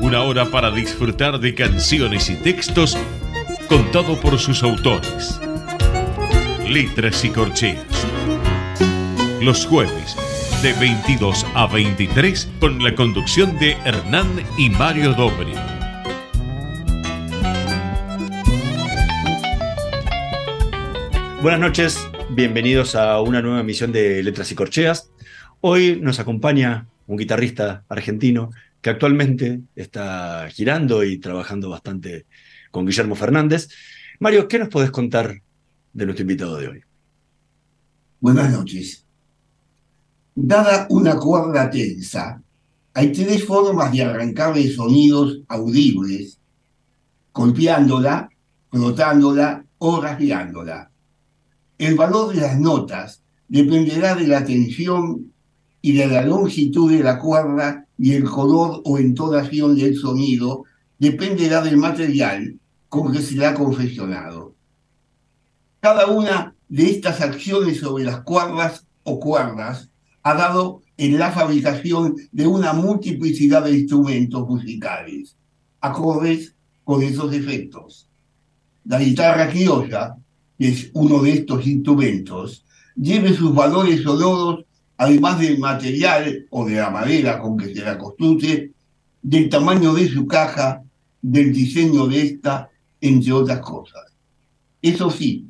una hora para disfrutar de canciones y textos contado por sus autores. Letras y corcheas. Los jueves de 22 a 23 con la conducción de Hernán y Mario Dobri. Buenas noches, bienvenidos a una nueva emisión de Letras y Corcheas. Hoy nos acompaña un guitarrista argentino que actualmente está girando y trabajando bastante con Guillermo Fernández. Mario, ¿qué nos podés contar de nuestro invitado de hoy? Buenas noches. Dada una cuerda tensa, hay tres formas de arrancarle sonidos audibles, golpeándola, frotándola o rasgueándola. El valor de las notas dependerá de la tensión y de la longitud de la cuerda y el color o entonación del sonido dependerá del material con que se ha confeccionado. Cada una de estas acciones sobre las cuerdas o cuerdas ha dado en la fabricación de una multiplicidad de instrumentos musicales, acordes con esos efectos. La guitarra criolla, que es uno de estos instrumentos, lleve sus valores sonoros además del material o de la madera con que se la construye, del tamaño de su caja, del diseño de esta, entre otras cosas. Eso sí,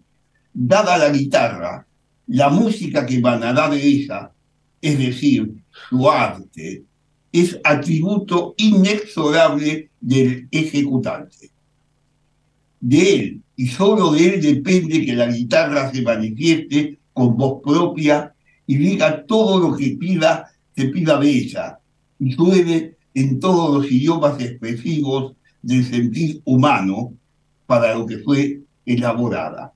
dada la guitarra, la música que dar de ella, es decir, su arte, es atributo inexorable del ejecutante. De él y solo de él depende que la guitarra se manifieste con voz propia y diga todo lo que pida, se pida de ella, y suene en todos los idiomas expresivos del sentir humano para lo que fue elaborada.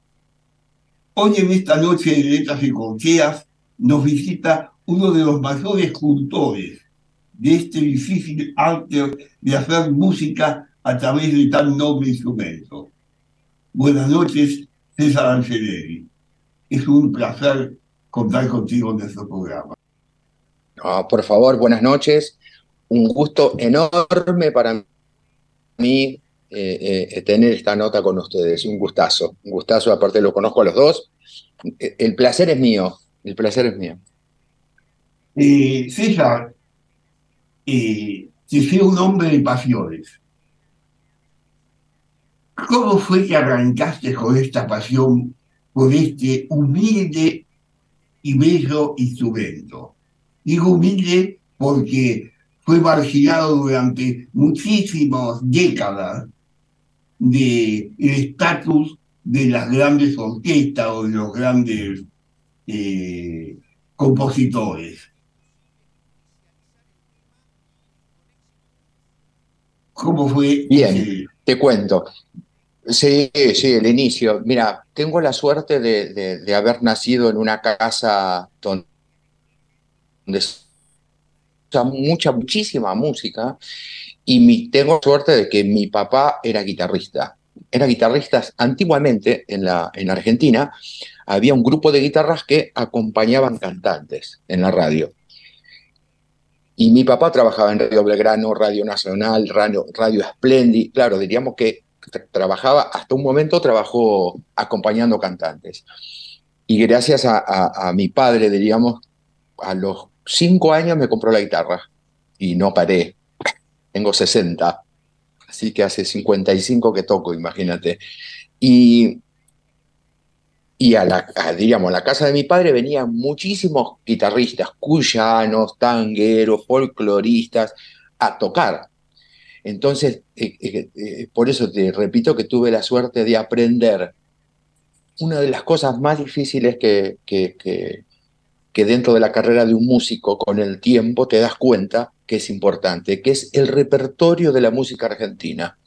Hoy en esta noche de letras y concheas nos visita uno de los mayores cultores de este difícil arte de hacer música a través de tan noble instrumento. Buenas noches, César Angeleri. Es un placer contar contigo en nuestro programa. por favor, buenas noches. Un gusto enorme para mí eh, eh, tener esta nota con ustedes. Un gustazo, un gustazo. Aparte lo conozco a los dos. Eh, el placer es mío, el placer es mío. César, eh, fue un hombre de pasiones. ¿Cómo fue que arrancaste con esta pasión, con este humilde y bello instrumento. Digo humilde porque fue marginado durante muchísimas décadas del estatus de las grandes orquestas o de los grandes eh, compositores. ¿Cómo fue? Bien, te cuento. Sí, sí, el inicio. Mira, tengo la suerte de, haber nacido en una casa donde mucha, muchísima música y mi, tengo suerte de que mi papá era guitarrista. Era guitarrista antiguamente en, la, en Argentina. Había un grupo de guitarras que acompañaban cantantes en la radio. Y mi papá trabajaba en Radio Belgrano, Radio Nacional, Radio, Radio. Claro, diríamos que trabajaba, hasta un momento trabajó acompañando cantantes. Y gracias a, mi padre, diríamos, a los cinco años me compró la guitarra y no paré. Tengo 60. Así que hace 55 que toco, imagínate. Y, y a la, diríamos, a la casa de mi padre venían muchísimos guitarristas, cuyanos, tangueros, folcloristas, a tocar. Entonces, eh, eh, eh, por eso te repito que tuve la suerte de aprender una de las cosas más difíciles que, que, que, dentro de la carrera de un músico con el tiempo te das cuenta que es importante, que es el repertorio de la música argentina,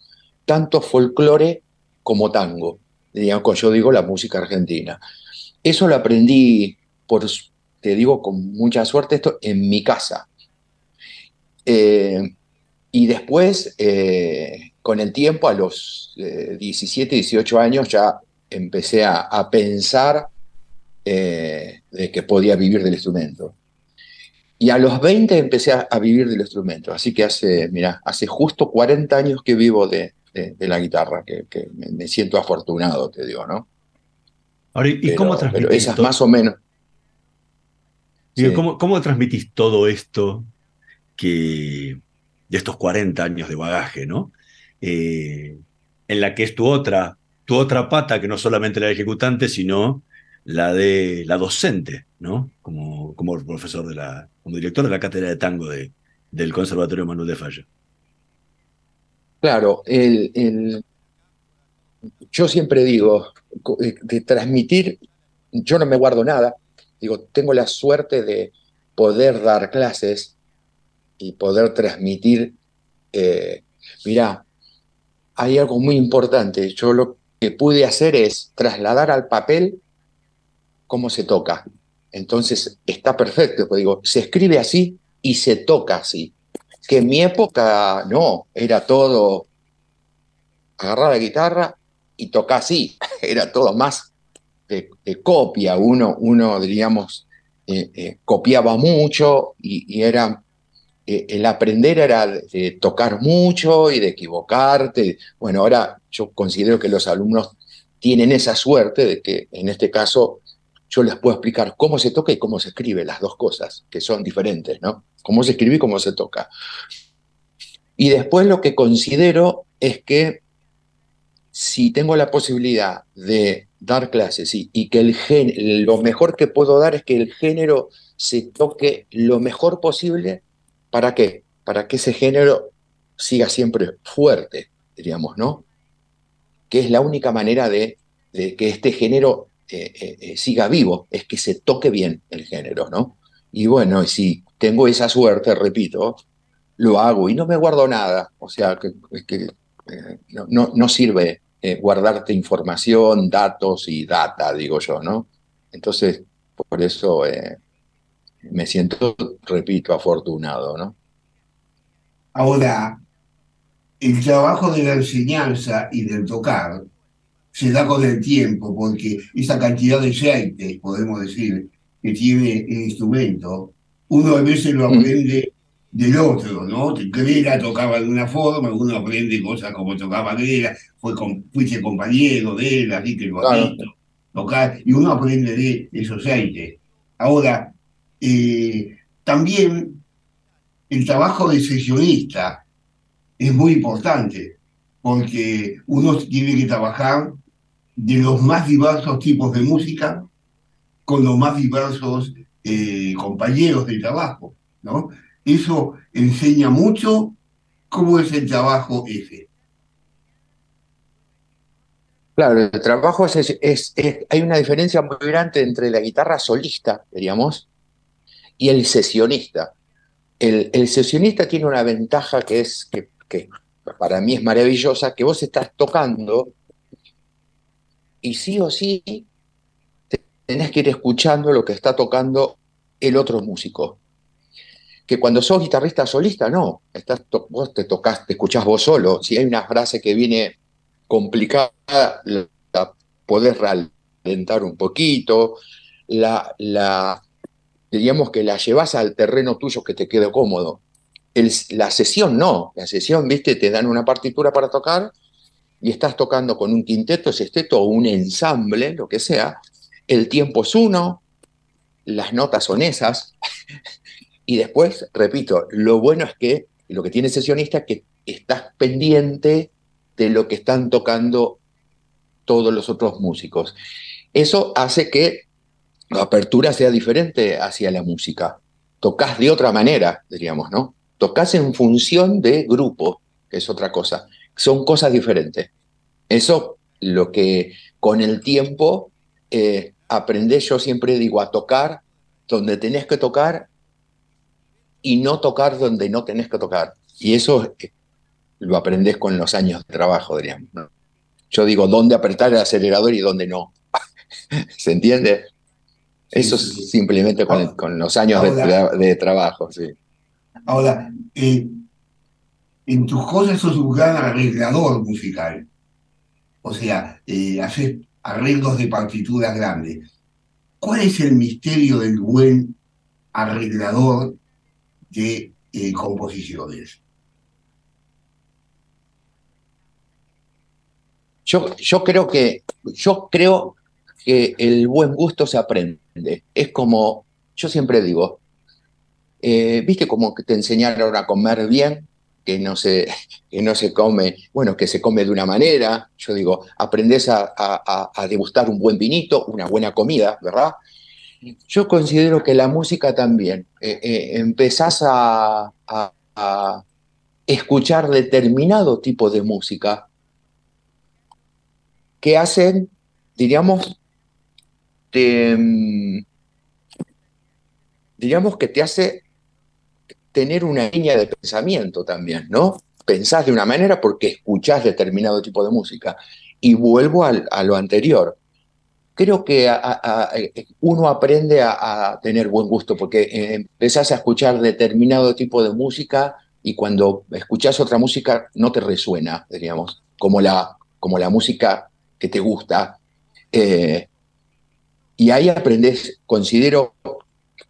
tanto folclore como tango, digamos, yo digo la música argentina. Eso lo aprendí, por, te digo con mucha suerte esto, en mi casa. Y después, eh, con el tiempo, a los 17, eh, 18 años, ya empecé a, pensar eh, de que podía vivir del instrumento. Y a los 20 empecé a, vivir del instrumento. Así que hace, mira, hace justo 40 años que vivo de, la guitarra, que, me, siento afortunado, te digo, ¿no? Ahora, ¿y cómo transmitís? Pero esas más o menos. ¿cómo, ¿Cómo transmitís todo esto que de estos 40 años de bagaje, ¿no? Eh, en la que es tu otra tu otra pata, que no solamente la ejecutante, sino la de la docente, ¿no? Como, como profesor de la, como director de la cátedra de tango de, del Conservatorio Manuel de Falla. Claro, el, yo siempre digo, eh, de transmitir, yo no me guardo nada, digo, tengo la suerte de poder dar clases y poder transmitir. Eh, mirá, hay algo muy importante, yo lo que pude hacer es trasladar al papel cómo se toca. Entonces está perfecto, pues digo, se escribe así y se toca así. Que en mi época no, era todo agarrar la guitarra y tocar así, era todo más de, copia. Uno, uno diríamos, eh, eh, copiaba mucho y, y era eh, el aprender era de tocar mucho y de equivocarte. Bueno, ahora yo considero que los alumnos tienen esa suerte de que en este caso yo les puedo explicar cómo se toca y cómo se escribe, las dos cosas, que son diferentes, ¿no? Cómo se escribe y cómo se toca. Y después lo que considero es que si tengo la posibilidad de dar clases y, que el lo mejor que puedo dar es que el género se toque lo mejor posible ¿Para qué? Para que ese género siga siempre fuerte, diríamos, ¿no? Que es la única manera de, que este género eh, eh, eh, siga vivo, es que se toque bien el género, ¿no? Y bueno, si tengo esa suerte, repito, lo hago y no me guardo nada. O sea, que, no, no, sirve guardarte información, datos y data, digo yo, ¿no? Entonces, por eso me siento, repito, afortunado, ¿no? Ahora, el trabajo de la enseñanza y del tocar se da con el tiempo, porque esa cantidad de aceite, podemos decir, que tiene el instrumento, uno a veces lo mm. aprende del otro, ¿no? Grela tocaba de una forma, uno aprende cosas como tocaba Grela, fue con, fuiste compañero de él, así que lo tocar, y uno aprende de esos aceites. Ahora, eh, también el trabajo de sesionista es muy importante, porque uno tiene que trabajar de los más diversos tipos de música con los más diversos eh, compañeros de trabajo, ¿no? Eso enseña mucho cómo es el trabajo ese. Claro, el trabajo es, es, hay una diferencia muy grande entre la guitarra solista, diríamos, y el sesionista. El, sesionista tiene una ventaja que es, que, para mí es maravillosa, que vos estás tocando y sí o sí tenés que ir escuchando lo que está tocando el otro músico. Que cuando sos guitarrista solista, no, estás vos te tocas, te escuchás vos solo. Si hay una frase que viene complicada, la podés ralentar un poquito, la, la, diríamos que la llevas al terreno tuyo que te quede cómodo. la sesión no, la sesión, viste, te dan una partitura para tocar y estás tocando con un quinteto, sexteto o un ensamble, lo que sea, el tiempo es uno, las notas son esas, y después, repito, lo bueno es que lo que tiene sesionista es que estás pendiente de lo que están tocando todos los otros músicos. Eso hace que apertura sea diferente hacia la música. Tocas de otra manera, diríamos, ¿no? Tocas en función de grupo, que es otra cosa. Son cosas diferentes. Eso lo que con el tiempo eh, aprendés, yo siempre digo, a tocar donde tenés que tocar y no tocar donde no tenés que tocar. Y eso eh, lo aprendés con los años de trabajo, diríamos. Yo digo, dónde apretar el acelerador y dónde no. ¿Se entiende? Eso es simplemente con, los años de, trabajo, sí. Ahora, eh, en tus cosas sos un gran arreglador musical. O sea, eh, haces arreglos de partituras grandes. ¿Cuál es el misterio del buen arreglador de eh, composiciones? Yo, yo creo que yo creo que el buen gusto se aprende. Es como, yo siempre digo, eh, viste como que te enseñaron a comer bien, que no, se, que no se come, bueno, que se come de una manera. Yo digo, aprendes a, a, degustar un buen vinito, una buena comida, ¿verdad? Yo considero que la música también. Eh, eh, empezás a, a escuchar determinado tipo de música que hacen, diríamos, Mm, digamos que te hace tener una línea de pensamiento también, ¿no? Pensás de una manera porque escuchás determinado tipo de música. Y vuelvo a lo anterior. Creo que uno aprende a, tener buen gusto porque eh, empezás a escuchar determinado tipo de música y cuando escuchás otra música no te resuena, diríamos, como la, como la música que te gusta. Eh, y ahí aprendes, considero,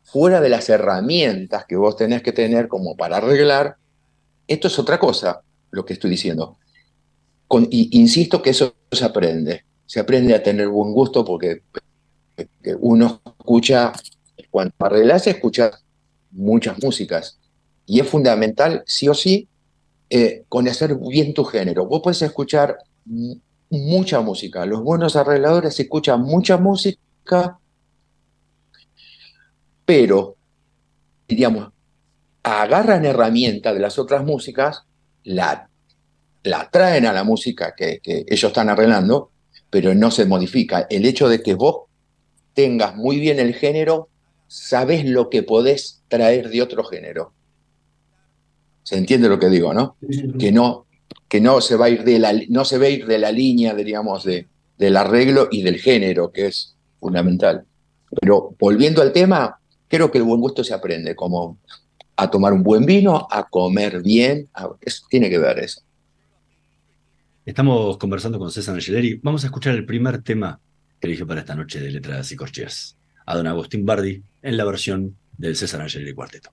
fuera de las herramientas que vos tenés que tener como para arreglar, esto es otra cosa, lo que estoy diciendo. Y, insisto que eso se aprende. Se aprende a tener buen gusto porque uno escucha, cuando arreglas, escucha muchas músicas. Y es fundamental, sí o sí, eh, conocer bien tu género. Vos puedes escuchar mucha música. Los buenos arregladores escuchan mucha música pero, diríamos, agarran herramientas de las otras músicas, la, la traen a la música que, ellos están arreglando, pero no se modifica. El hecho de que vos tengas muy bien el género, sabes lo que podés traer de otro género. ¿Se entiende lo que digo, no? Que no, que no se va a ir de la, no se va a ir de la línea, diríamos, de, del arreglo y del género, que es fundamental. Pero volviendo al tema, creo que el buen gusto se aprende, como a tomar un buen vino, a comer bien, tiene que ver eso. Estamos conversando con César Angeleri. Vamos a escuchar el primer tema que eligió para esta noche de Letras y Corcheas, a don Agustín Bardi en la versión del César Angeleri Cuarteto.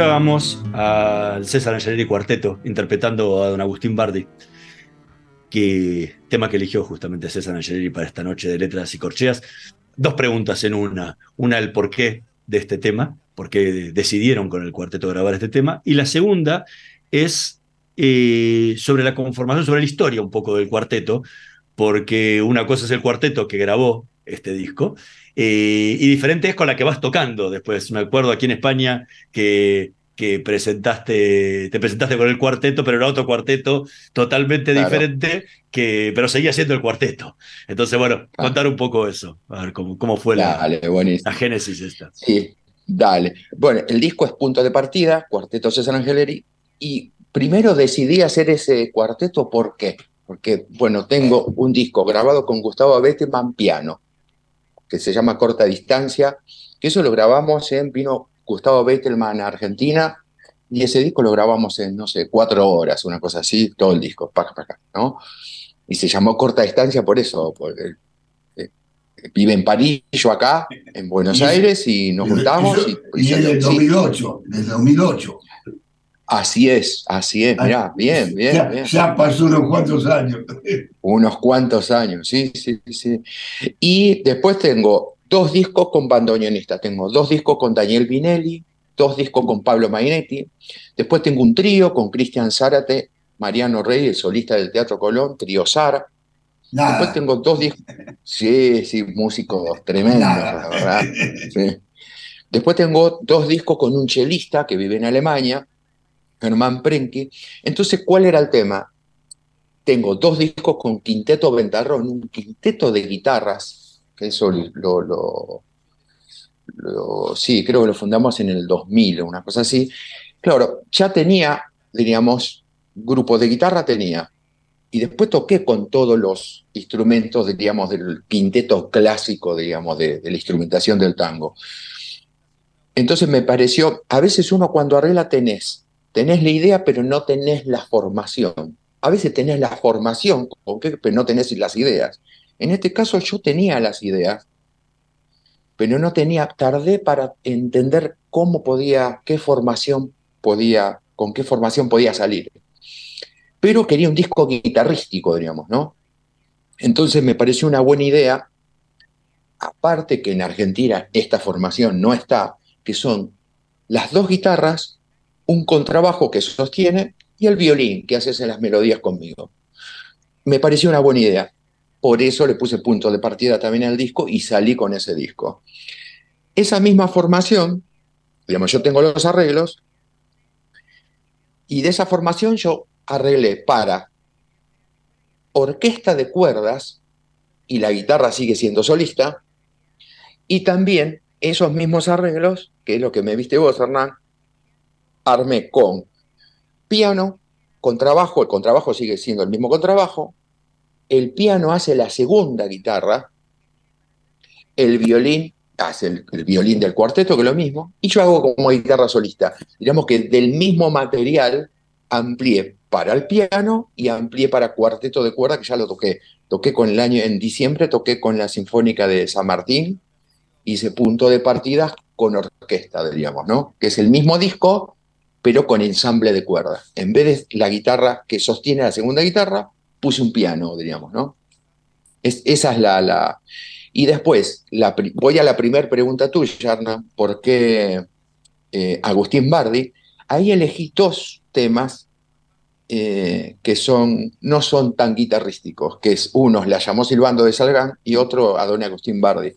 Escuchábamos al César Angeleri Cuarteto interpretando a don Agustín Bardi, que, tema que eligió justamente César Angeleri para esta noche de letras y corcheas. Dos preguntas en una. Una, el porqué de este tema, por qué decidieron con el cuarteto grabar este tema. Y la segunda es eh, sobre la conformación, sobre la historia un poco del cuarteto, porque una cosa es el cuarteto que grabó este disco, eh, y diferente es con la que vas tocando después. Me acuerdo aquí en España que, que presentaste, te presentaste con el cuarteto, pero era otro cuarteto totalmente diferente, que, pero seguía siendo el cuarteto. Entonces, bueno, ah. contar un poco eso, a ver cómo, cómo fue la, la, génesis esta. Sí, dale. Bueno, el disco es punto de partida, Cuarteto César Angeleri, y primero decidí hacer ese cuarteto, ¿por qué? Porque, bueno, tengo un disco grabado con Gustavo Abetman piano, que se llama Corta Distancia, que eso lo grabamos en, vino Gustavo Bettelman a Argentina, y ese disco lo grabamos en, no sé, cuatro horas, una cosa así, todo el disco, para acá, ¿no? Y se llamó Corta Distancia por eso, porque eh, vive en París, yo acá, en Buenos Aires, y nos juntamos. Y, y, desde el 2008, desde 2008. Así es, así es, mirá, bien, bien ya, bien. ya, pasó unos cuantos años. Unos cuantos años, sí, sí, sí. Y después tengo dos discos con bandoneonista, tengo dos discos con Daniel Vinelli, dos discos con Pablo Mainetti, después tengo un trío con Cristian Zárate, Mariano Rey, el solista del Teatro Colón, trío Sara. Después tengo dos discos, sí, sí, músicos tremendos, la verdad. Después tengo dos discos con un chelista que vive en Alemania, Germán Prenke. Entonces, ¿cuál era el tema? Tengo dos discos con Quinteto Ventarrón, un quinteto de guitarras, que eso lo, lo, sí, creo que lo fundamos en el 2000, una cosa así. Claro, ya tenía, diríamos, grupo de guitarra tenía, y después toqué con todos los instrumentos, diríamos, del quinteto clásico, digamos, de, la instrumentación del tango. Entonces me pareció, a veces uno cuando arregla tenés tenés la idea, pero no tenés la formación. A veces tenés la formación, pero no tenés las ideas. En este caso yo tenía las ideas, pero no tenía, tardé para entender cómo podía, qué formación podía, con qué formación podía salir. Pero quería un disco guitarrístico, diríamos, ¿no? Entonces me pareció una buena idea, aparte que en Argentina esta formación no está, que son las dos guitarras un contrabajo que sostiene y el violín que hace las melodías conmigo. Me pareció una buena idea. Por eso le puse punto de partida también al disco y salí con ese disco. Esa misma formación, digamos, yo tengo los arreglos, y de esa formación yo arreglé para orquesta de cuerdas, y la guitarra sigue siendo solista, y también esos mismos arreglos, que es lo que me viste vos, Hernán, armé con piano, contrabajo, el contrabajo sigue siendo el mismo contrabajo, el piano hace la segunda guitarra, el violín hace el, violín del cuarteto, que es lo mismo, y yo hago como guitarra solista. Digamos que del mismo material amplié para el piano y amplié para cuarteto de cuerda, que ya lo toqué. Toqué con el año, en diciembre toqué con la Sinfónica de San Martín, hice punto de partida con orquesta, diríamos, ¿no? Que es el mismo disco, pero con ensamble de cuerdas. En vez de la guitarra que sostiene la segunda guitarra, puse un piano, diríamos, ¿no? Es, esa es la, la... Y después, la, voy a la primera pregunta tuya, Arna, ¿por qué eh, Agustín Bardi? Ahí elegí dos temas eh, que son, no son tan guitarrísticos, que es uno, la llamó Silbando de Salgán, y otro, a Don Agustín Bardi.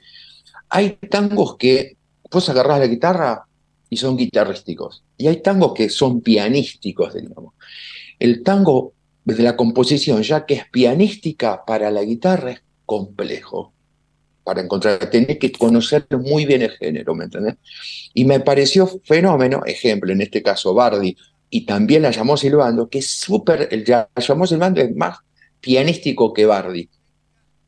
Hay tangos que vos agarrás la guitarra y son guitarrísticos. Y hay tangos que son pianísticos, digamos. El tango de la composición, ya que es pianística para la guitarra, es complejo para encontrar. Tenés que conocer muy bien el género, ¿me entendés? Y me pareció fenómeno, ejemplo, en este caso Bardi, y también la llamó Silbando, que es súper, la llamó Silbando es más pianístico que Bardi.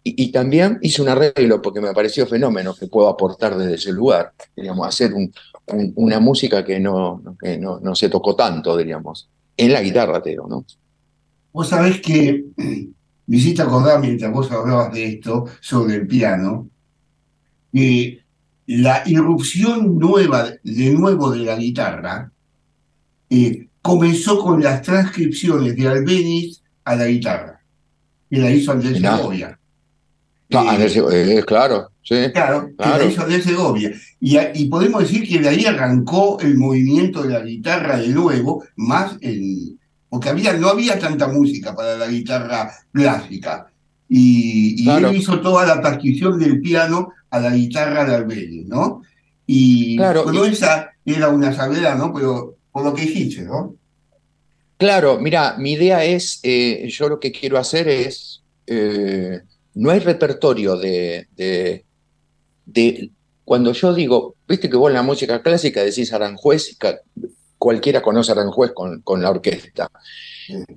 Y, también hice un arreglo porque me pareció fenómeno que puedo aportar desde ese lugar, digamos, hacer un, una música que no, no, no, se tocó tanto, diríamos, en la guitarra, Teo, ¿no? Vos sabés que me hiciste acordar mientras vos hablabas de esto, sobre el piano, que la irrupción nueva, de nuevo de la guitarra, eh, comenzó con las transcripciones de Albeniz a la guitarra, que la hizo Andrés Segovia. Eh, claro, sí. Claro, que la hizo Andrés Segovia. Y, y, podemos decir que de ahí arrancó el movimiento de la guitarra de nuevo, más el, porque había, no había tanta música para la guitarra clásica. Y, él hizo toda la transcripción del piano a la guitarra de Albeniz, ¿no? Y claro, esa era una salvedad, ¿no? Pero por lo que dijiste, ¿no? Claro, mira, mi idea es, eh, yo lo que quiero hacer es, eh, no hay repertorio de, de, cuando yo digo, viste que vos en la música clásica decís Aranjuez, cualquiera conoce Aranjuez con, con la orquesta,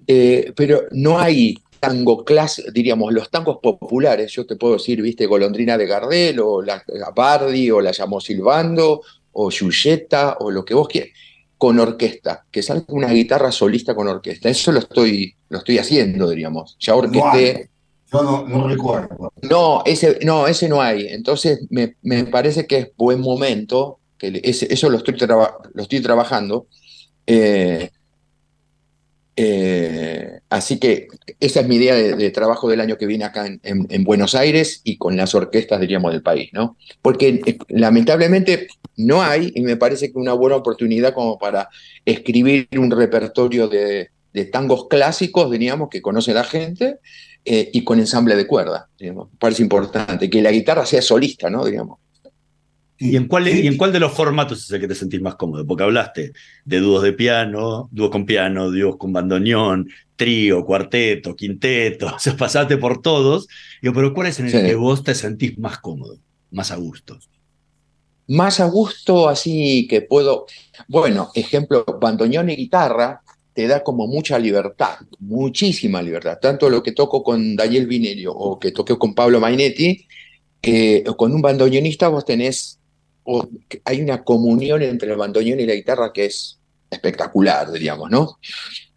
eh, pero no hay tango clásico, diríamos, los tangos populares, yo te puedo decir, viste, Golondrina de Gardel, o la, Bardi, o la llamó Silvando, o Giulietta, o lo que vos quieras con orquesta, que salga una guitarra solista con orquesta. Eso lo estoy, lo estoy haciendo, diríamos. Ya orquesté. Yo no, no, recuerdo. No, ese no, ese no hay. Entonces me, me parece que es buen momento, que eso lo estoy, lo estoy trabajando. Eh, eh, así que esa es mi idea de, trabajo del año que viene acá en, Buenos Aires y con las orquestas, diríamos, del país, ¿no? Porque eh, lamentablemente no hay, y me parece que una buena oportunidad como para escribir un repertorio de, tangos clásicos, diríamos, que conoce la gente, eh, y con ensamble de cuerda, digamos. Parece importante, que la guitarra sea solista, ¿no? Digamos. ¿Y en, cuál, ¿Y en cuál de los formatos es el que te sentís más cómodo? Porque hablaste de dúos de piano, dúos con piano, dúos con bandoneón, trío, cuarteto, quinteto, o sea, pasaste por todos. Yo, pero ¿cuál es en el que vos te sentís más cómodo, más a gusto? Más a gusto, así que puedo. Bueno, ejemplo, bandoneón y guitarra te da como mucha libertad, muchísima libertad. Tanto lo que toco con Daniel Vinerio o que toqué con Pablo Mainetti, que con un bandoneonista vos tenés hay una comunión entre el bandoneón y la guitarra que es espectacular, diríamos, ¿no?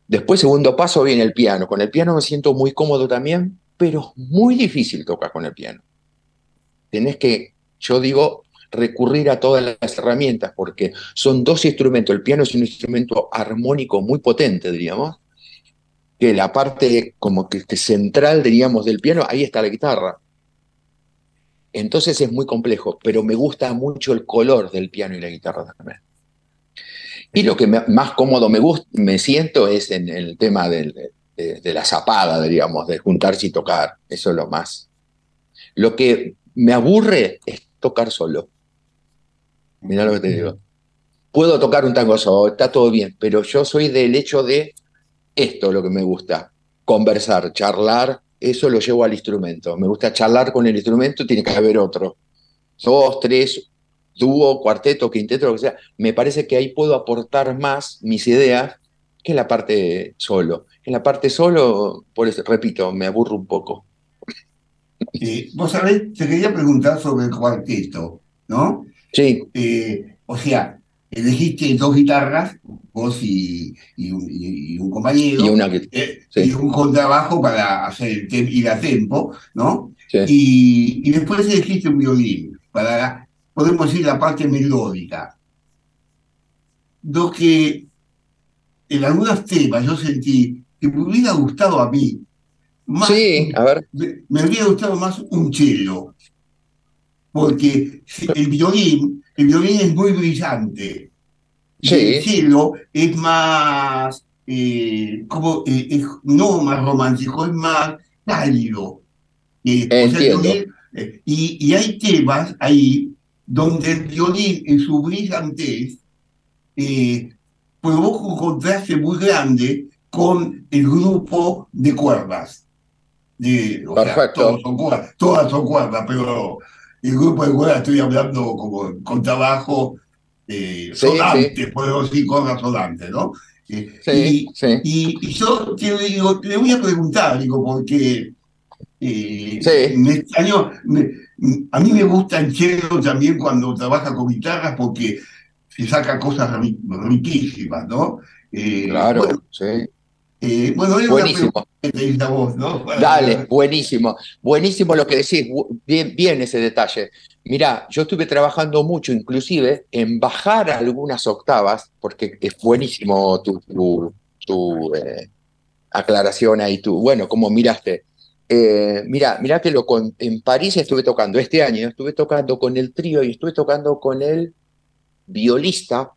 Después, segundo paso, viene el piano. Con el piano me siento muy cómodo también, pero es muy difícil tocar con el piano. Tenés que, yo digo, recurrir a todas las herramientas, porque son dos instrumentos. El piano es un instrumento armónico muy potente, diríamos, que la parte como que central, diríamos, del piano, ahí está la guitarra. Entonces es muy complejo, pero me gusta mucho el color del piano y la guitarra también. Y lo que más cómodo me, gusta, me siento es en el tema de, la zapada, digamos, de juntarse y tocar. Eso es lo más. Lo que me aburre es tocar solo. Mira lo que te digo. Puedo tocar un tango solo, está todo bien, pero yo soy del hecho de esto lo que me gusta. Conversar, charlar, eso lo llevo al instrumento. Me gusta charlar con el instrumento, tiene que haber otro. Dos, tres, dúo, cuarteto, quinteto, lo que sea. Me parece que ahí puedo aportar más mis ideas que en la parte solo. En la parte solo, por eso, repito, me aburro un poco. Eh, vos sabés, te quería preguntar sobre el cuarteto, ¿no? Sí. Eh, o sea, elegiste dos guitarras, vos y, un, compañero, y, una, eh, y un contrabajo para hacer el ir a tempo, ¿no? Y, después elegiste un violín para, podemos decir, la parte melódica. Lo que en algunos temas yo sentí que me hubiera gustado a mí. Más, sí, a ver. Me, me hubiera gustado más un cello. Porque el violín el violín es muy brillante. Sí. El cielo es más, eh, como, eh, no más romántico, es más cálido. Eh, y, hay temas ahí donde el violín en su brillantez provoca un contraste muy grande con el grupo de cuerdas. De, Perfecto. todas son cuerdas, pero el grupo de cuerdas estoy hablando como con trabajo eh, sonante, puedo decir con sonante, ¿no? Eh, y, y, yo te digo, le voy a preguntar, digo, porque eh, este año, a mí me gusta el cello también cuando trabaja con guitarras porque se saca cosas riquísimas, ¿no? claro, sí. Eh, bueno, era Buenísimo. una ¿no? Dale, buenísimo. Buenísimo lo que decís. Bien, bien ese detalle. Mirá, yo estuve trabajando mucho, inclusive, en bajar algunas octavas, porque es buenísimo tu, tu, tu, eh, aclaración ahí, tú. Bueno, como miraste. Eh, mira, mira que lo con, en París estuve tocando este año, estuve tocando con el trío y estuve tocando con el violista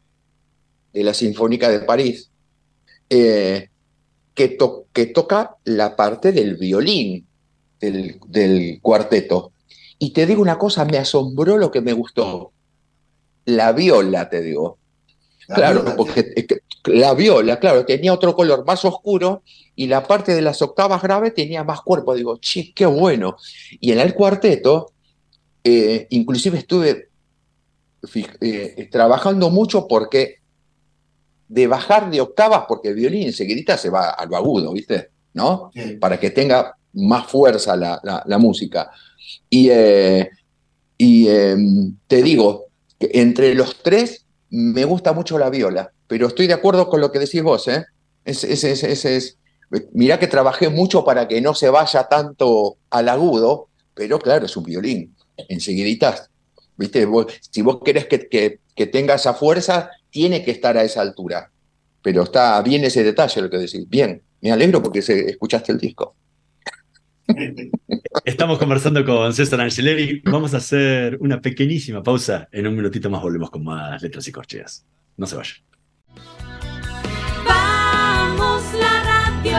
de la Sinfónica de París, eh, que, to- que toca la parte del violín del, del cuarteto. Y te digo una cosa, me asombró lo que me gustó. La viola, te digo. La Claro, viola, porque que la viola, claro, tenía otro color más oscuro y la parte de las octavas graves tenía más cuerpo. Digo, che, qué bueno. Y en el cuarteto, eh, inclusive estuve eh, trabajando mucho porque de bajar de octavas, porque el violín enseguidita se va a lo agudo, ¿viste? ¿No? Sí. Para que tenga más fuerza la, la- la música. Y, eh, y eh, te digo, que entre los tres me gusta mucho la viola, pero estoy de acuerdo con lo que decís vos, ¿eh? Es, es, es, es- es- mirá que trabajé mucho para que no se vaya tanto al agudo, pero claro, es un violín, enseguidita, ¿viste? Vos- si vos querés que, que, que tenga esa fuerza, tiene que estar a esa altura. Pero está bien ese detalle lo que decís. Bien, me alegro porque se- escuchaste el disco. Estamos conversando con César Angeleri. Vamos a hacer una pequeñísima pausa. En un minutito más volvemos con más letras y corcheas. No se vayan. Vamos la radio,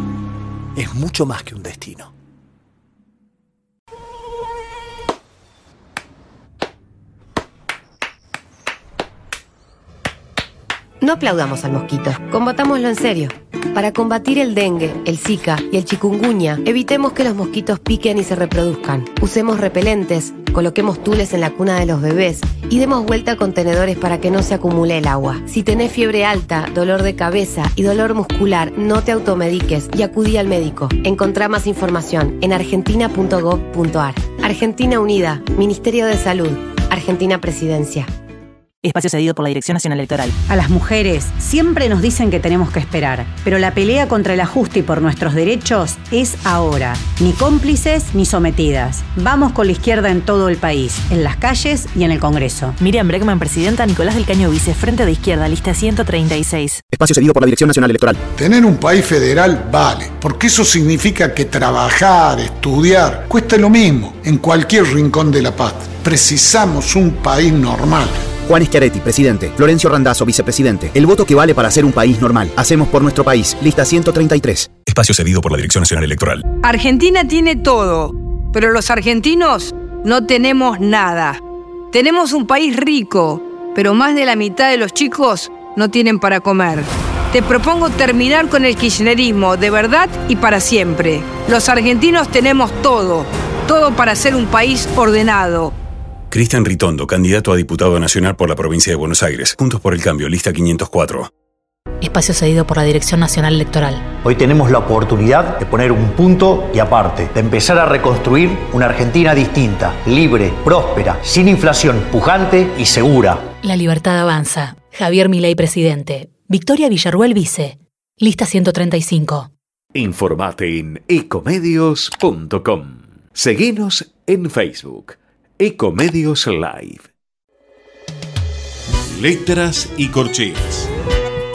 es mucho más que un destino. No aplaudamos al mosquito, combatámoslo en serio. Para combatir el dengue, el zika y el chikungunya, evitemos que los mosquitos piquen y se reproduzcan. Usemos repelentes, coloquemos tules en la cuna de los bebés y demos vuelta a contenedores para que no se acumule el agua. Si tenés fiebre alta, dolor de cabeza y dolor muscular, no te automediques y acudí al médico. Encontrá más información en argentina.gov.ar. Argentina Unida, Ministerio de Salud, Argentina Presidencia. Espacio cedido por la Dirección Nacional Electoral. A las mujeres siempre nos dicen que tenemos que esperar, pero la pelea contra el ajuste y por nuestros derechos es ahora. Ni cómplices ni sometidas. Vamos con la izquierda en todo el país, en las calles y en el Congreso. Miriam Bregman, presidenta, Nicolás del Caño Vice, Frente de Izquierda, lista 136. Espacio cedido por la Dirección Nacional Electoral. Tener un país federal vale, porque eso significa que trabajar, estudiar, cuesta lo mismo en cualquier rincón de la paz. Precisamos un país normal. Juan Schiaretti, presidente. Florencio Randazzo, vicepresidente. El voto que vale para ser un país normal. Hacemos por nuestro país. Lista 133. Espacio cedido por la Dirección Nacional Electoral. Argentina tiene todo, pero los argentinos no tenemos nada. Tenemos un país rico, pero más de la mitad de los chicos no tienen para comer. Te propongo terminar con el kirchnerismo de verdad y para siempre. Los argentinos tenemos todo, todo para ser un país ordenado. Cristian Ritondo, candidato a diputado nacional por la provincia de Buenos Aires. Juntos por el cambio, lista 504. Espacio cedido por la Dirección Nacional Electoral. Hoy tenemos la oportunidad de poner un punto y aparte, de empezar a reconstruir una Argentina distinta, libre, próspera, sin inflación, pujante y segura. La libertad avanza. Javier Milei, presidente. Victoria Villarruel, vice. Lista 135. Informate en ecomedios.com. Seguinos en Facebook. Ecomedios Live. Letras y corcheas.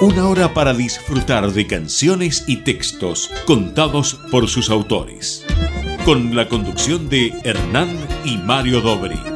Una hora para disfrutar de canciones y textos contados por sus autores. Con la conducción de Hernán y Mario Dobri.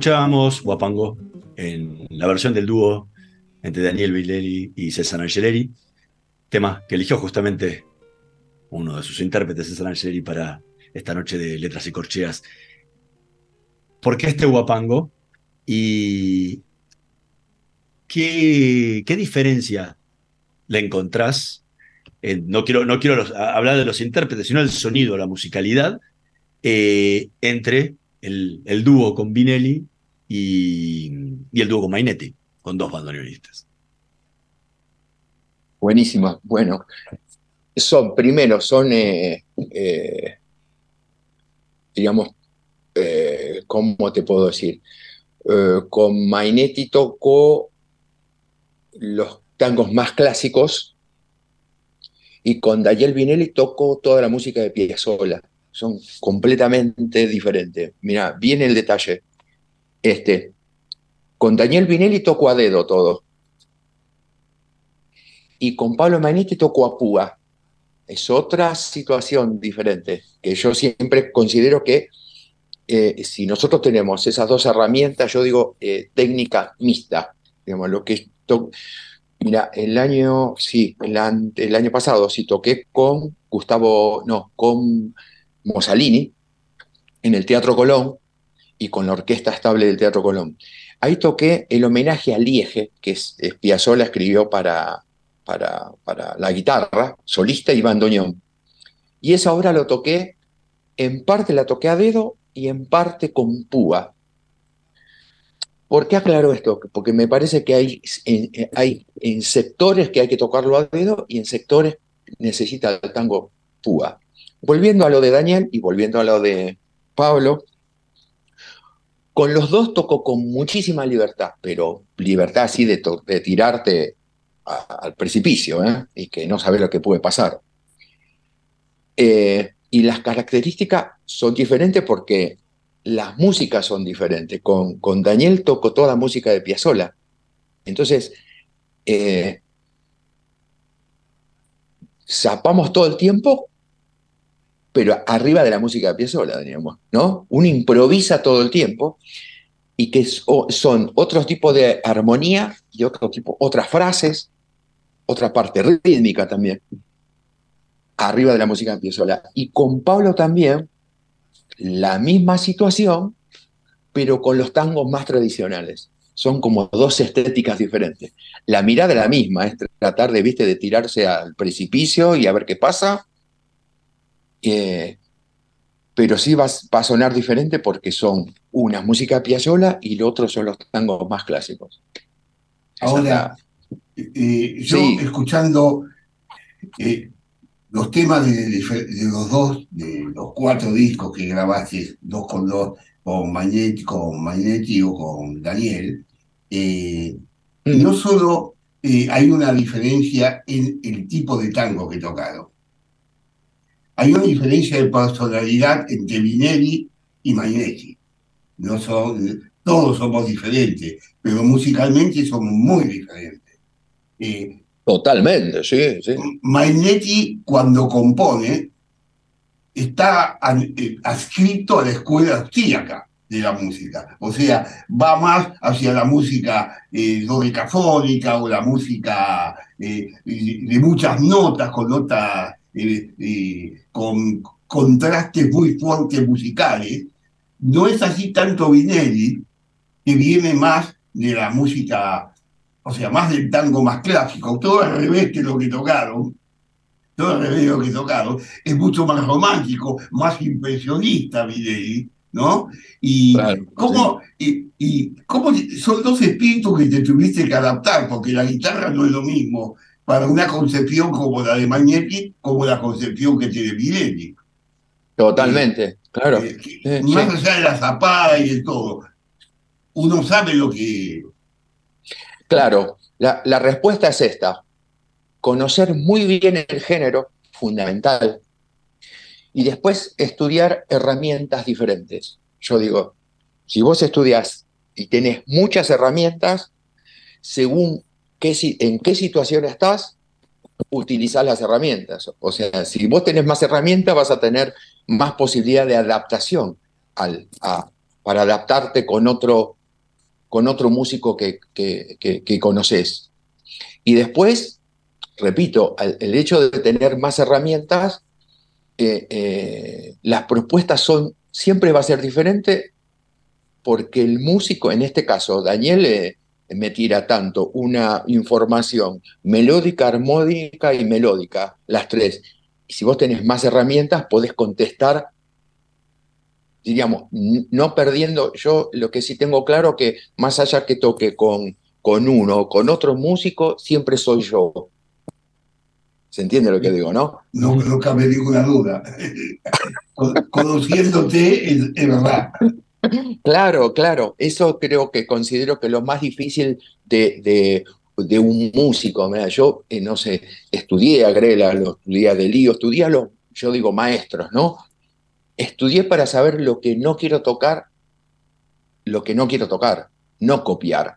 Escuchábamos Guapango en la versión del dúo entre Daniel Villeri y César Angeleri, tema que eligió justamente uno de sus intérpretes, César Angeleri, para esta noche de letras y corcheas. ¿Por qué este Guapango? ¿Y qué, diferencia le encontrás? en- no quiero, no quiero hablar de los intérpretes, sino el sonido, la musicalidad, eh, entre el, el dúo con Vinelli y, el dúo con Mainetti, con dos bandoneonistas. Buenísima. Bueno, son, primero, son, eh, eh, digamos, eh, ¿cómo te puedo decir? Con Mainetti tocó los tangos más clásicos y con Daniel Vinelli tocó toda la música de Piazzolla. Son completamente diferentes. Mira, viene el detalle. Este, con Daniel Vinelli tocó a dedo todo. Y con Pablo Mainetti tocó a púa. Es otra situación diferente, que yo siempre considero que eh, si nosotros tenemos esas dos herramientas, yo digo eh, técnica mixta, digamos, lo que Mira, el año, sí, el, el año pasado sí toqué con Gustavo, no, con Mussolini en el Teatro Colón y con la Orquesta Estable del Teatro Colón. Ahí toqué el homenaje a Liege, que es, escribió para, para, para la guitarra, solista y bandoneón. Y esa obra lo toqué, en parte la toqué a dedo y en parte con púa. ¿Por qué aclaro esto? Porque me parece que hay en, hay en sectores que hay que tocarlo a dedo y en sectores necesita el tango púa. Volviendo a lo de Daniel y volviendo a lo de Pablo, con los dos toco con muchísima libertad, pero libertad así de, tirarte al precipicio ¿eh? y que no sabes lo que puede pasar. Eh, y las características son diferentes porque las músicas son diferentes. Con, con Daniel toco toda la música de Piazzolla. Entonces, eh, zapamos todo el tiempo, pero arriba de la música de Piazzolla, digamos, ¿no? Uno improvisa todo el tiempo y que son otros tipos de armonía y otro tipo, otras frases, otra parte rítmica también, arriba de la música de Piazzolla. Y con Pablo también, la misma situación, pero con los tangos más tradicionales. son como dos estéticas diferentes. La mirada es la misma, es tratar de, viste, de tirarse al precipicio y a ver qué pasa. Eh, pero sí va, va a sonar diferente porque son una música piazzola y lo otro son los tangos más clásicos. Ahora, eh, yo Sí. escuchando eh, los temas de, de- de los dos, de los cuatro discos que grabaste, dos con dos, con Magnetti, con Magnetti o con Daniel, eh, no solo eh, hay una diferencia en el tipo de tango que tocaron, hay una diferencia de personalidad entre Vinelli y Magnetti. No son, todos somos diferentes, pero musicalmente somos muy diferentes. Eh, Totalmente, sí, sí. Magnetti, cuando compone, está eh, adscrito a la escuela austríaca de la música. O sea, va más hacia la música eh, dodecafónica o la música eh, de muchas notas, con notas, eh, eh, con contrastes muy fuertes musicales. No es así tanto Vinelli, que viene más de la música, o sea, más del tango más clásico, todo al revés que lo que tocaron, todo al revés de lo que tocaron, es mucho más romántico, más impresionista Vinelli, ¿no? Y cómo, y, y cómo son dos espíritus que te tuviste que adaptar, porque la guitarra no es lo mismo para una concepción como la de Magnetti, como la concepción que tiene Vinelli. Totalmente, claro. Eh, Más sí. allá de la zapada y de todo, uno sabe lo que Claro, la, la respuesta es esta. Conocer muy bien el género, fundamental, y después estudiar herramientas diferentes. Yo digo, si vos estudias y tenés muchas herramientas, según en qué situación estás, utilizás las herramientas. O sea, si vos tenés más herramientas, vas a tener más posibilidad de adaptación al, a- para adaptarte con otro, con otro músico que, que, conoces. Y después, repito, el hecho de tener más herramientas, eh, eh, las propuestas son, siempre va a ser diferente porque el músico, en este caso, Daniel, eh, me tira tanto una información melódica, armónica y melódica, las tres. Si vos tenés más herramientas, podés contestar, diríamos, no perdiendo, yo lo que sí tengo claro que más allá que toque con, con uno o con otro músico, siempre soy yo. ¿Se entiende lo que digo, no? no, no cabe ninguna duda. Con- Conociéndote es, es verdad. Claro, claro, eso creo que considero que lo más difícil de, un músico. Mira, yo, eh, no sé, estudié a Grela, lo estudié a Delío, estudié a los, yo digo, maestros, ¿no? Estudié para saber lo que no quiero tocar, lo que no quiero tocar, no copiar,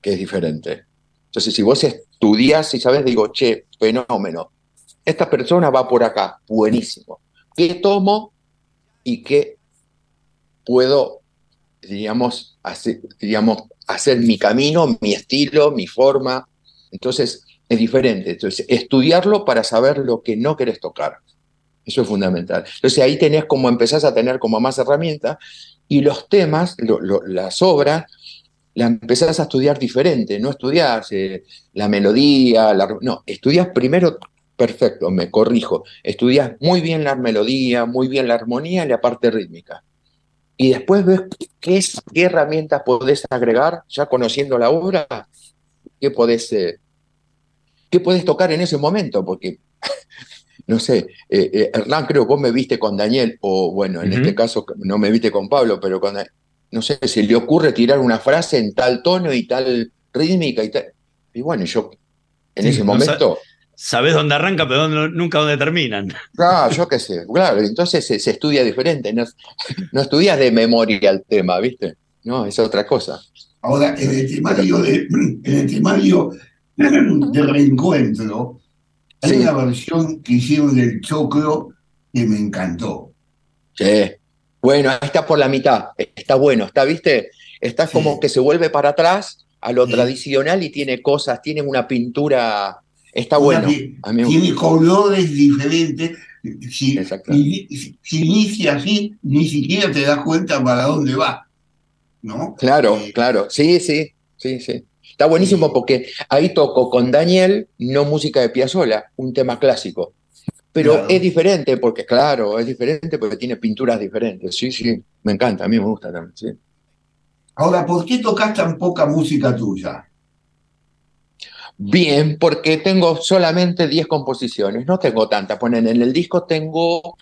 que es diferente. Entonces, si vos estudias y sabes, digo, che, fenómeno, esta persona va por acá, buenísimo. ¿Qué tomo y qué puedo, digamos, hacer, digamos, hacer mi camino, mi estilo, mi forma. Entonces, es diferente. Entonces, estudiarlo para saber lo que no querés tocar. Eso es fundamental. Entonces, ahí tenés como, empezás a tener como más herramientas y los temas, las obras, la empezás a estudiar diferente. No estudiás eh, la melodía, la- no, estudias primero, perfecto, me corrijo, estudias muy bien la melodía, muy bien la armonía y la parte rítmica y después ves qué, herramientas podés agregar, ya conociendo la obra, qué podés, eh, qué podés tocar en ese momento, porque, no sé, eh, eh, Hernán, creo que vos me viste con Daniel, o bueno, en este caso no me viste con Pablo, pero con, no sé, se le ocurre tirar una frase en tal tono y tal rítmica y tal. Y bueno, yo en Sí, ese no momento... Sabés dónde arranca, pero no- nunca dónde terminan. Ah, yo qué sé, claro, entonces se, se estudia diferente, no, no estudias de memoria el tema, ¿viste? No, es otra cosa. Ahora, en el temario de, en el temario de reencuentro, hay una versión que hicieron del choclo que me encantó. Sí. Bueno, ahí está por la mitad, está bueno, está, ¿viste? Está como que se vuelve para atrás a lo tradicional y tiene cosas, tiene una pintura, está bueno. A mí tiene colores diferentes. Si, si- si inicia así, ni siquiera te das cuenta para dónde va. ¿No? Claro, claro, sí, sí. sí, sí. Está buenísimo porque ahí toco con Daniel, no música de Piazzolla, un tema clásico. Pero Claro. es diferente porque, claro, es diferente porque tiene pinturas diferentes. Sí, sí, me encanta, a mí me gusta también, sí. Ahora, ¿por qué tocas tan poca música tuya? Bien, porque tengo solamente 10 composiciones, no tengo tantas. Ponen en el disco tengo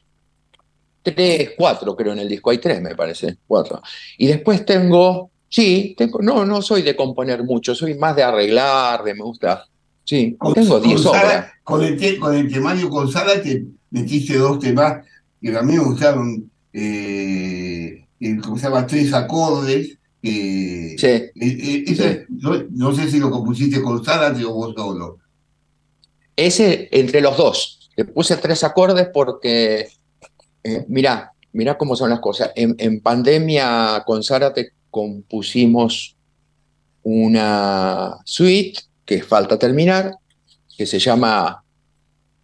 3, 4 creo en el disco, hay 3 me parece, 4. Y después tengo, sí, tengo, no, no soy de componer mucho, soy más de arreglar, de me gusta. Sí, tengo 10 Con Sara- obras. Con el, con el temario con te metiste dos temas que a mí me gustaron, eh, el- ¿cómo se llama? Tres acordes. Sí. eh, eh, ese- no, no sé si lo compusiste con Sara o vos solo. Ese entre los dos. Le puse tres acordes porque, eh, mirá, mirá cómo son las cosas. En, en pandemia con Zárate compusimos una suite que falta terminar, que se llama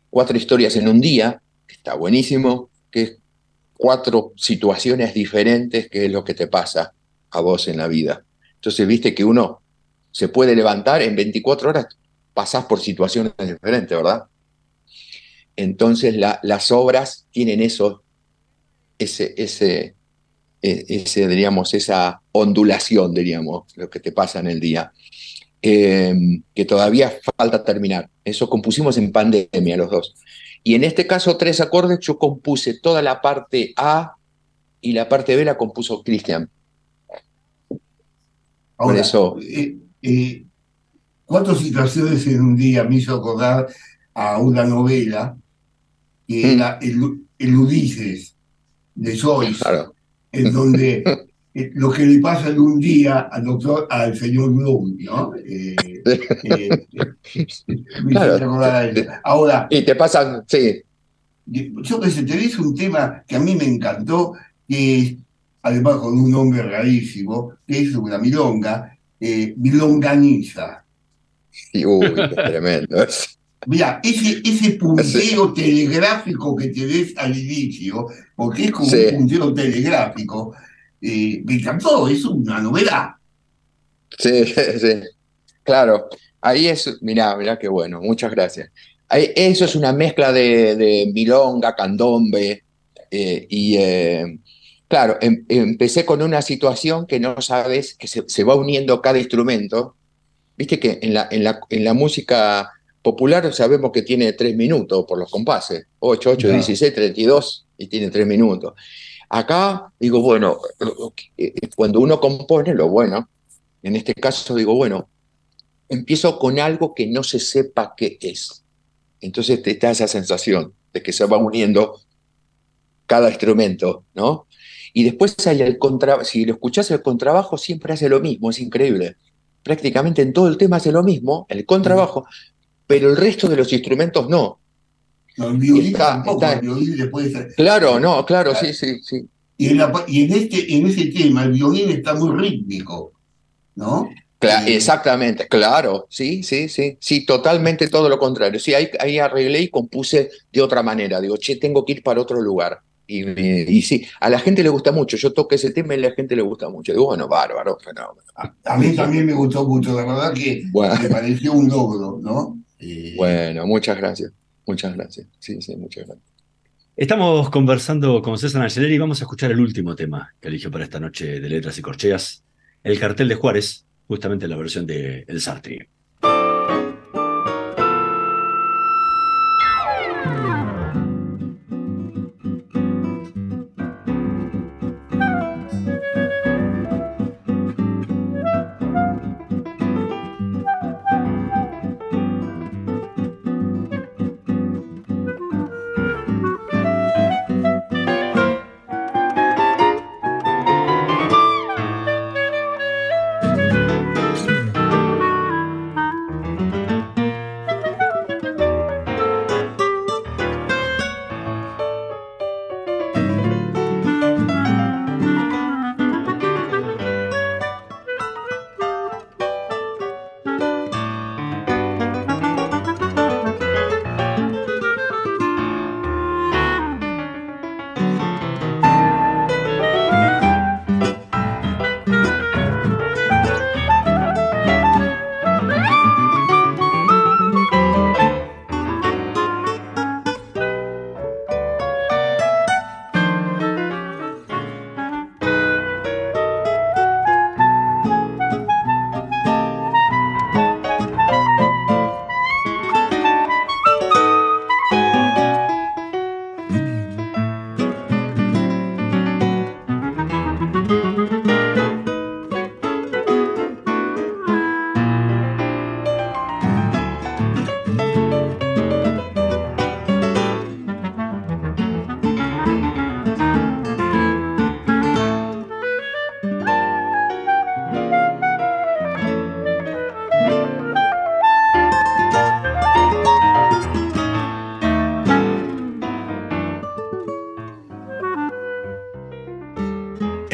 Cuatro historias en un día, que está buenísimo, que es cuatro situaciones diferentes, que es lo que te pasa a vos en la vida. Entonces, viste que uno se puede levantar en 24 horas, pasás por situaciones diferentes, ¿verdad? Entonces, la- las obras tienen eso, ese, ese, e- ese, diríamos, esa ondulación, diríamos, lo que te pasa en el día, eh, que todavía falta terminar. Eso compusimos en pandemia los dos. Y en este caso, tres acordes, yo compuse toda la parte A y la parte B la compuso Cristian. Por Ahora, eso, eh, eh, cuatro situaciones en un día me hizo acordar a una novela que Mm. era el, el Ulises de Joyce, claro. en donde eh, lo que le pasa en un día al doctor, al señor Bloom, ¿no? Eh, eh, me hizo acordar a eso. Ahora, Y te pasan, sí, yo que sé, tenés un tema que a mí me encantó, que es, además con un nombre rarísimo, que es una milonga, eh, milonganiza. uy, qué tremendo. Mira, ese, ese puntero telegráfico que te des al inicio, porque es como Sí. un puntero telegráfico, eh, me encantó, es una novedad. Sí, sí, claro. Ahí es, mirá, mirá qué bueno, muchas gracias. Ahí- eso es una mezcla de, de milonga, candombe, eh, y eh, claro, em- empecé con una situación que no sabes, que se, se va uniendo cada instrumento. Viste que en la, en la, en la música popular sabemos que tiene tres minutos por los compases, 8, 8, Claro. 16, 32, y tiene tres minutos. Acá digo, bueno, eh, cuando uno compone, lo bueno, en este caso digo, bueno, empiezo con algo que no se sepa qué es. Entonces te da esa sensación de que se va uniendo cada instrumento, ¿no? Y después el contra, si lo escuchás el contrabajo siempre hace lo mismo, es increíble. Prácticamente en todo el tema hace lo mismo, el contrabajo, pero el resto de los instrumentos no. No, el violín Está- tampoco, está- el violín después de- Claro, no, claro, sí, sí, sí. Y en, la y en este, en ese tema el violín está muy rítmico, ¿no? Cla- exactamente, claro, sí, sí, sí, sí, totalmente todo lo contrario. Sí, ahí, ahí arreglé y compuse de otra manera. Digo, che, tengo que ir para otro lugar. Y, y- y sí, a la gente le gusta mucho. Yo toqué ese tema y a la gente le gusta mucho. Digo, bueno, bárbaro, fenómeno. A mí también me gustó mucho, la verdad que Bueno. me pareció un logro, ¿no? Bueno, muchas gracias, muchas gracias. Sí, sí, muchas gracias. Estamos conversando con César Angeleri y vamos a escuchar el último tema que eligió para esta noche de Letras y Corcheas, El cartel de Juárez, justamente la versión de El Sartre.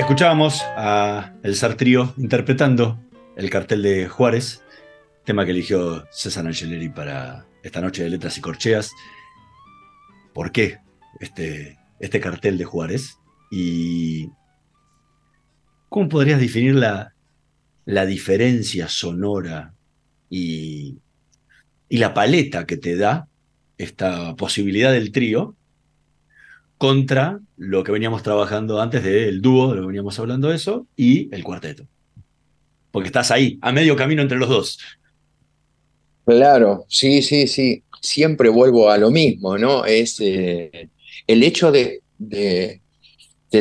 Escuchábamos a El Zar Trío interpretando el cartel de Juárez, tema que eligió César Angeleri para esta noche de Letras y Corcheas. ¿Por qué este, este cartel de Juárez? ¿Y cómo podrías definir la, la diferencia sonora y, y la paleta que te da esta posibilidad del trío contra lo que veníamos trabajando antes del dúo, de lo que veníamos hablando de eso, y el cuarteto. Porque estás ahí, a medio camino entre los dos. Claro, sí, sí, sí. Siempre vuelvo a lo mismo, ¿no? Es eh, el hecho de, de,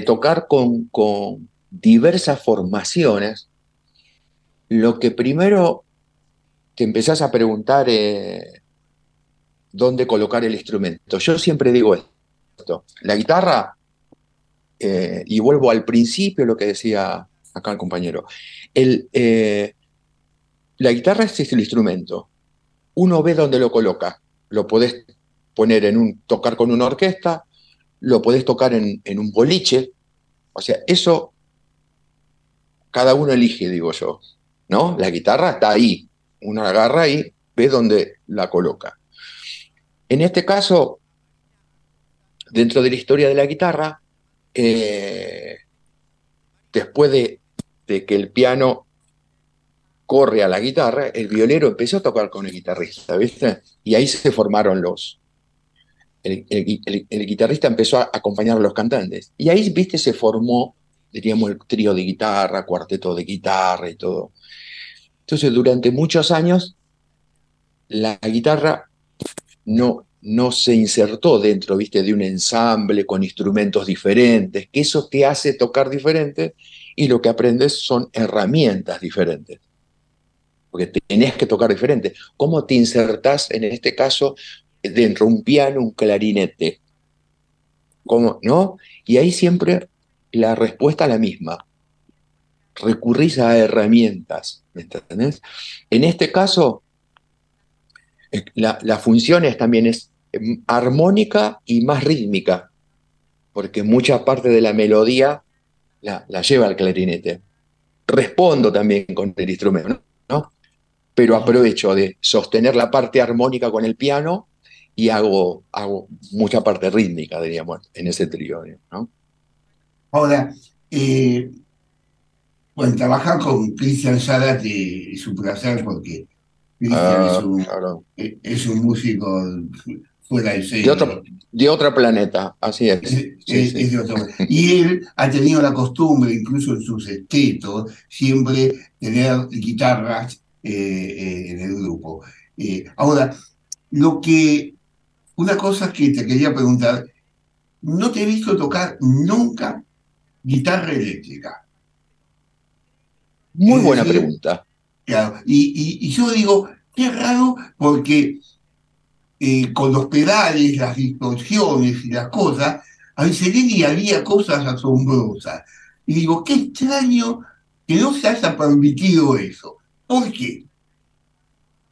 tocar con, con diversas formaciones, lo que primero te empezás a preguntar eh, dónde colocar el instrumento. Yo siempre digo esto, la guitarra, eh, y vuelvo al principio lo que decía acá el compañero, el, eh, la guitarra es el instrumento, uno ve dónde lo coloca, lo podés poner en un, tocar con una orquesta, lo podés tocar en, en un boliche, o sea, eso cada uno elige, digo yo, ¿no? La guitarra está ahí, uno la agarra ahí, ve dónde la coloca. En este caso, dentro de la historia de la guitarra, eh, después de, de, que el piano corre a la guitarra, el violero empezó a tocar con el guitarrista, ¿viste? Y ahí se formaron los... El, el, el, guitarrista empezó a acompañar a los cantantes. Y ahí, ¿viste? Se formó, diríamos, el trío de guitarra, cuarteto de guitarra y todo. Entonces, durante muchos años, la guitarra no, no se insertó dentro, viste, de un ensamble con instrumentos diferentes, que eso te hace tocar diferente y lo que aprendes son herramientas diferentes. Porque tenés que tocar diferente. ¿Cómo te insertás, en este caso, dentro de un piano, un clarinete? ¿Cómo? ¿No? Y ahí siempre la respuesta es la misma. Recurrís a herramientas, ¿me entendés? En este caso, la, la función también es armónica y más rítmica, porque mucha parte de la melodía la, la lleva el clarinete. Respondo también con el instrumento, ¿no? Pero aprovecho de sostener la parte armónica con el piano y hago, hago mucha parte rítmica, diríamos, en ese trío, ¿no? Ahora, eh, bueno, trabajar con Cristian Sadat es un placer porque Cristian Ah, es, un, claro. es un músico fuera de otro, de otro planeta, así es. Sí, es, sí. es de otro. Y él ha tenido la costumbre, incluso en sus estetos, siempre tener guitarras eh, eh, en el grupo. Eh, ahora, lo que, una cosa que te quería preguntar, no te he visto tocar nunca guitarra eléctrica. Muy buena decir, pregunta. Claro, y, y- y yo digo, qué raro, porque eh, con los pedales, las distorsiones y las cosas, a Anselini había cosas asombrosas. Y digo, qué extraño que no se haya permitido eso. ¿Por qué?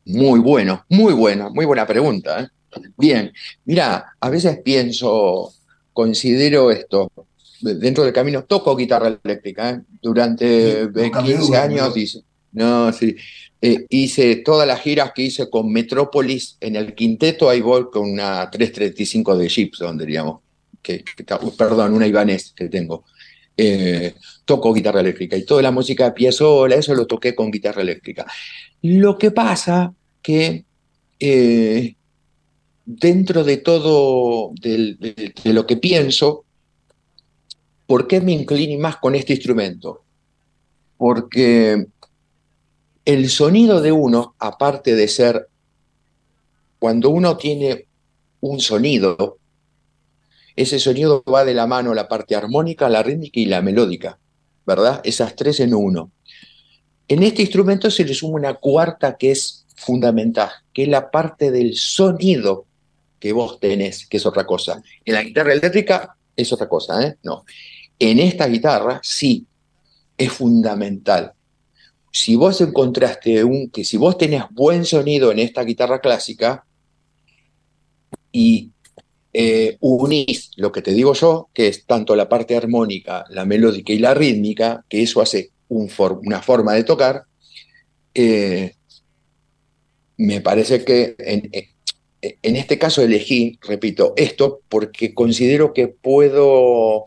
Muy bueno, muy buena, muy buena pregunta. ¿eh? Bien, mira, a veces pienso, considero esto, dentro del camino, toco guitarra eléctrica. ¿eh? Durante Sí, no cabe 15 duda, años ¿no? hice, no, sí, eh, hice todas las giras que hice con Metrópolis en el quinteto, ahí voy con una 335 de Gibson, diríamos, está- perdón, una Ibanez que tengo. Eh, toco guitarra eléctrica y toda la música de Piazzolla, eso lo toqué con guitarra eléctrica. Lo que pasa que eh, dentro de todo de lo que pienso, ¿por qué me incliné más con este instrumento? Porque el sonido de uno, aparte de ser, cuando uno tiene un sonido, ese sonido va de la mano la parte armónica, la rítmica y la melódica, ¿verdad? Esas tres en uno. En este instrumento se le suma una cuarta que es fundamental, que es la parte del sonido que vos tenés, que es otra cosa. En la guitarra eléctrica es otra cosa, ¿eh? No. En esta guitarra sí, es fundamental. Si vos encontraste un, que si vos tenés buen sonido en esta guitarra clásica y eh, unís lo que te digo yo, que es tanto la parte armónica, la melódica y la rítmica, que eso hace una forma de tocar, eh, me parece que en, en este caso elegí, repito, esto porque considero que puedo,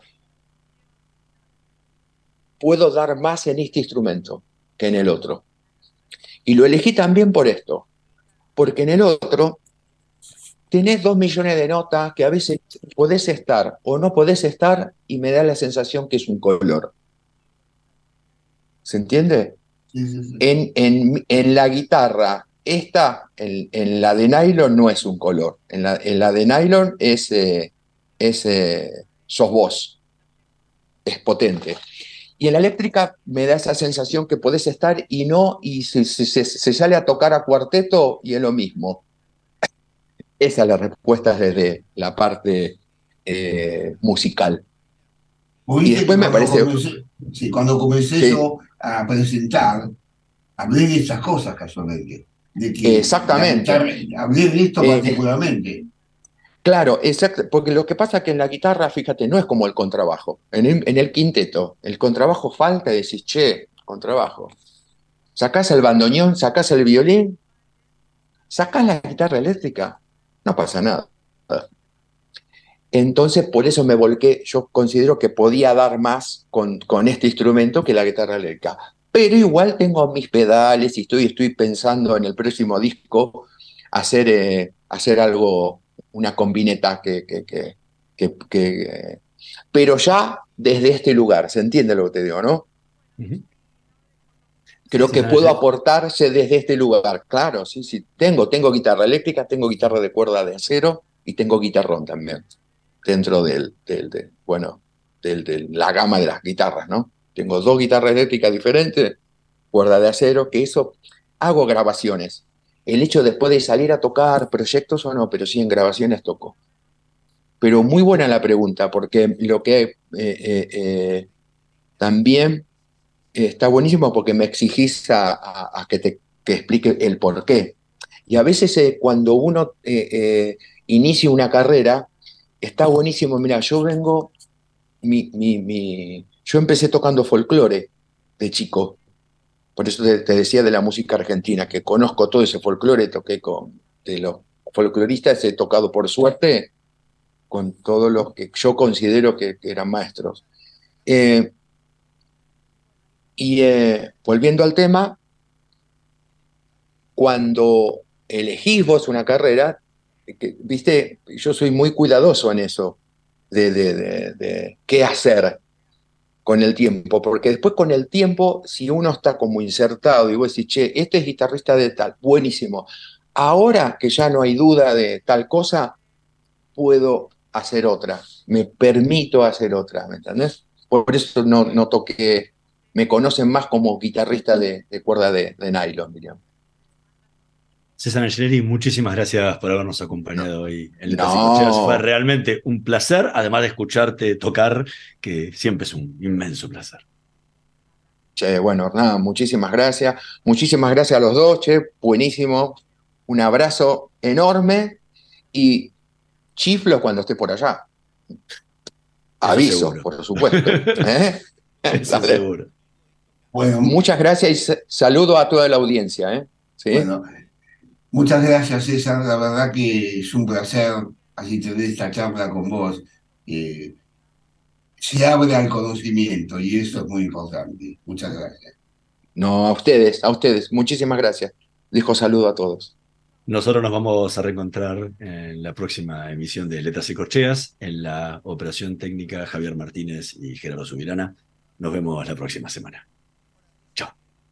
puedo dar más en este instrumento que en el otro. Y lo elegí también por esto, porque en el otro tenés dos millones de notas que a veces podés estar o no podés estar y me da la sensación que es un color. ¿Se entiende? En, en- en la guitarra, esta, en, en la de nylon, no es un color. En la, en la de nylon es, eh, es eh, sos vos. Es potente. Y en la eléctrica me da esa sensación que podés estar y no, y se, se- sale a tocar a cuarteto y es lo mismo. Esa es la respuesta desde la parte eh, musical. Y después me parece... comencé- sí, cuando comencé Sí. yo a presentar, hablé de esas cosas casualmente. De que Exactamente. hablé de esto Eh, particularmente. Claro, exacto, porque lo que pasa es que en la guitarra, fíjate, no es como el contrabajo. En el, quinteto, el contrabajo falta y decís, che, contrabajo. Sacás el bandoneón, sacás el violín, sacás la guitarra eléctrica, no pasa nada. Entonces, por eso me volqué, yo considero que podía dar más con, con este instrumento que la guitarra eléctrica. Pero igual tengo mis pedales y estoy, estoy pensando en el próximo disco hacer, eh, hacer algo, una combineta que, que, que, pero ya desde este lugar, ¿se entiende lo que te digo, no? Creo Sí, que puedo aportarse desde este lugar. Claro, sí, sí. Tengo, tengo guitarra eléctrica, tengo guitarra de cuerda de acero y tengo guitarrón también. Dentro del, del, del- bueno, del- de la gama de las guitarras, ¿no? Tengo dos guitarras eléctricas diferentes, cuerda de acero, que eso hago grabaciones. El hecho después de salir a tocar proyectos o no, pero sí en grabaciones toco. Pero muy buena la pregunta, porque lo que eh, eh, eh, también está buenísimo porque me exigís a, que te que explique el por qué. Y a veces cuando uno inicia una carrera, está buenísimo. Mira, yo vengo, mi, mi- mi- yo empecé tocando folclore de chico. Por eso te, decía de la música argentina, que conozco todo ese folclore, toqué con de los folcloristas, he tocado por suerte con todos los que yo considero que, eran maestros. Eh, y eh, volviendo al tema, cuando elegís vos una carrera, que, viste, yo soy muy cuidadoso en eso, de qué hacer con el tiempo, porque después con el tiempo, si uno está como insertado y vos decís, che, este es guitarrista de tal, buenísimo, ahora que ya no hay duda de tal cosa, puedo hacer otra, me permito hacer otra, ¿me entendés? Por eso no, no toqué, me conocen más como guitarrista de, de cuerda de, nylon, dirían. César Angeleri, muchísimas gracias por habernos acompañado hoy en Letras y No. Fue realmente un placer, además de escucharte tocar, que siempre es un inmenso placer. Che, bueno, nada, muchísimas gracias. Muchísimas gracias a los dos, che, buenísimo. Un abrazo enorme y chiflo cuando esté por allá. Aviso, seguro. por supuesto. ¿eh? Eso seguro. Bueno, Muchas gracias y sa- saludo a toda la audiencia. ¿eh? ¿Sí? Bueno, muchas gracias, César. La verdad que es un placer así tener esta charla con vos. Eh, se abre al conocimiento y eso es muy importante. Muchas gracias. No, a ustedes, a ustedes. Muchísimas gracias. Dijo saludo a todos. Nosotros nos vamos a reencontrar en la próxima emisión de Letras y Corcheas, en la operación técnica Javier Martínez y Gerardo Subirana. Nos vemos la próxima semana.